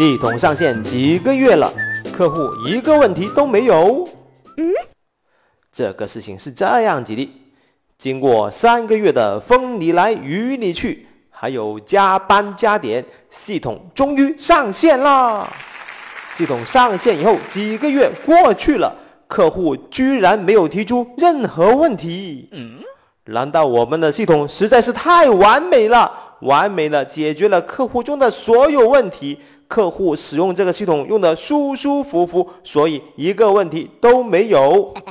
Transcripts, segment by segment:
系统上线几个月了，客户一个问题都没有。嗯，这个事情是这样子的：经过三个月的风里来雨里去，还有加班加点，系统终于上线了。系统上线以后，几个月过去了，客户居然没有提出任何问题。嗯，难道我们的系统实在是太完美了？完美的解决了客户中的所有问题，客户使用这个系统用的舒舒服服，所以一个问题都没有。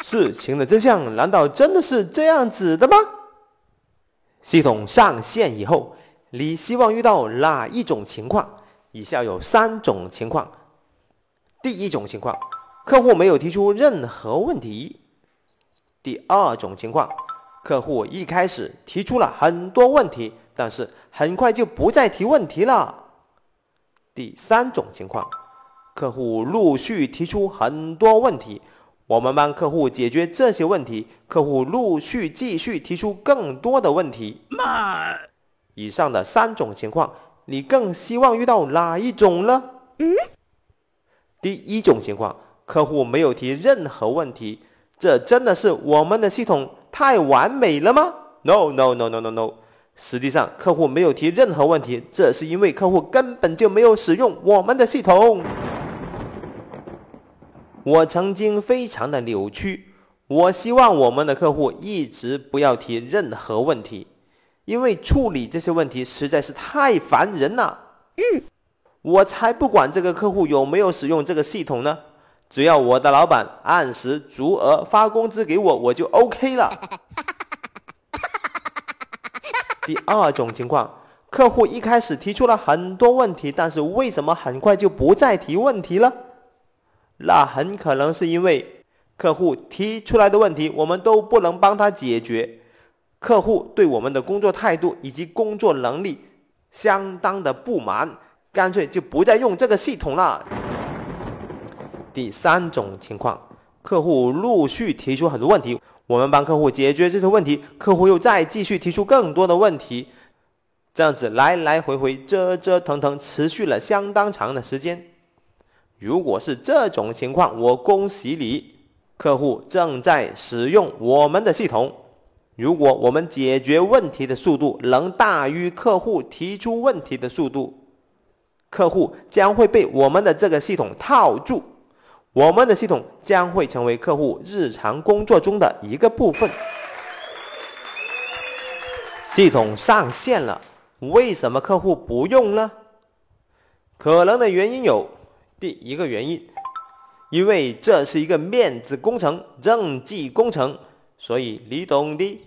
事情的真相难道真的是这样子的吗？系统上线以后，你希望遇到哪一种情况？以下有三种情况。第一种情况，客户没有提出任何问题。第二种情况。客户一开始提出了很多问题，但是很快就不再提问题了。第三种情况，客户陆续提出很多问题，我们帮客户解决这些问题，客户陆续继续提出更多的问题。慢。以上的三种情况，你更希望遇到哪一种呢？嗯。第一种情况，客户没有提任何问题，这真的是我们的系统。太完美了吗？No No No No No No，实际上客户没有提任何问题，这是因为客户根本就没有使用我们的系统。我曾经非常的扭曲，我希望我们的客户一直不要提任何问题，因为处理这些问题实在是太烦人了。嗯，我才不管这个客户有没有使用这个系统呢。只要我的老板按时足额发工资给我，我就 OK 了。第二种情况，客户一开始提出了很多问题，但是为什么很快就不再提问题了？那很可能是因为客户提出来的问题我们都不能帮他解决，客户对我们的工作态度以及工作能力相当的不满，干脆就不再用这个系统了。第三种情况，客户陆续提出很多问题，我们帮客户解决这些问题，客户又再继续提出更多的问题，这样子来来回回折折腾腾，持续了相当长的时间。如果是这种情况，我恭喜你，客户正在使用我们的系统。如果我们解决问题的速度能大于客户提出问题的速度，客户将会被我们的这个系统套住。我们的系统将会成为客户日常工作中的一个部分。系统上线了，为什么客户不用呢？可能的原因有：第一个原因，因为这是一个面子工程、政绩工程，所以你懂的。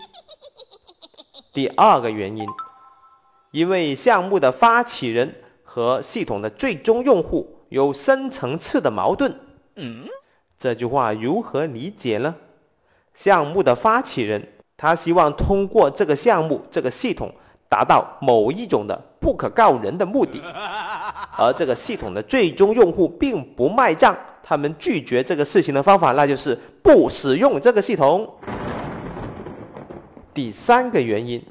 第二个原因，因为项目的发起人和系统的最终用户有深层次的矛盾。嗯，这句话如何理解呢？项目的发起人，他希望通过这个项目、这个系统，达到某一种的不可告人的目的，而这个系统的最终用户并不卖账，他们拒绝这个事情的方法，那就是不使用这个系统。第三个原因，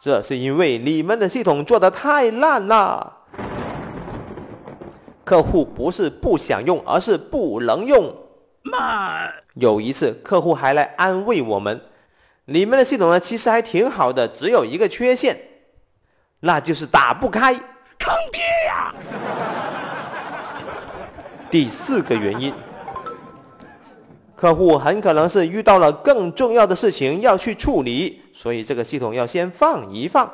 这是因为你们的系统做的太烂了。客户不是不想用，而是不能用。妈。有一次，客户还来安慰我们：“你们的系统呢，其实还挺好的，只有一个缺陷，那就是打不开。”坑爹呀！第四个原因，客户很可能是遇到了更重要的事情要去处理，所以这个系统要先放一放。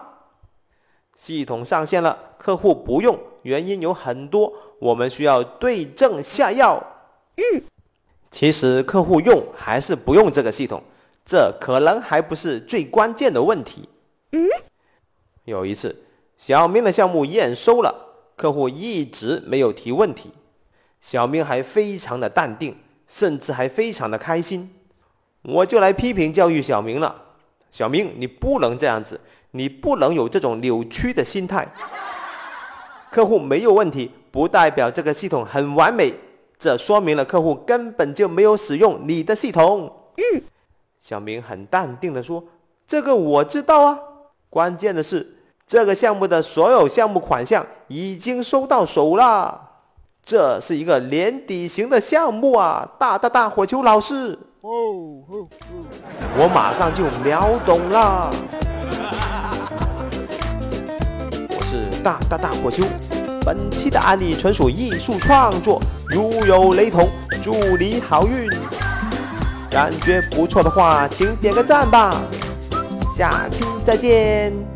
系统上线了，客户不用，原因有很多。我们需要对症下药。嗯，其实客户用还是不用这个系统，这可能还不是最关键的问题。嗯，有一次小明的项目验收了，客户一直没有提问题，小明还非常的淡定，甚至还非常的开心。我就来批评教育小明了，小明你不能这样子，你不能有这种扭曲的心态。客户没有问题。不代表这个系统很完美，这说明了客户根本就没有使用你的系统。嗯小明很淡定的说：“这个我知道啊，关键的是这个项目的所有项目款项已经收到手了。这是一个连底型的项目啊，大大大火球老师。哦哦我马上就秒懂了。大大大火球。本期的案例纯属艺术创作，如有雷同，祝你好运。感觉不错的话，请点个赞吧。下期再见。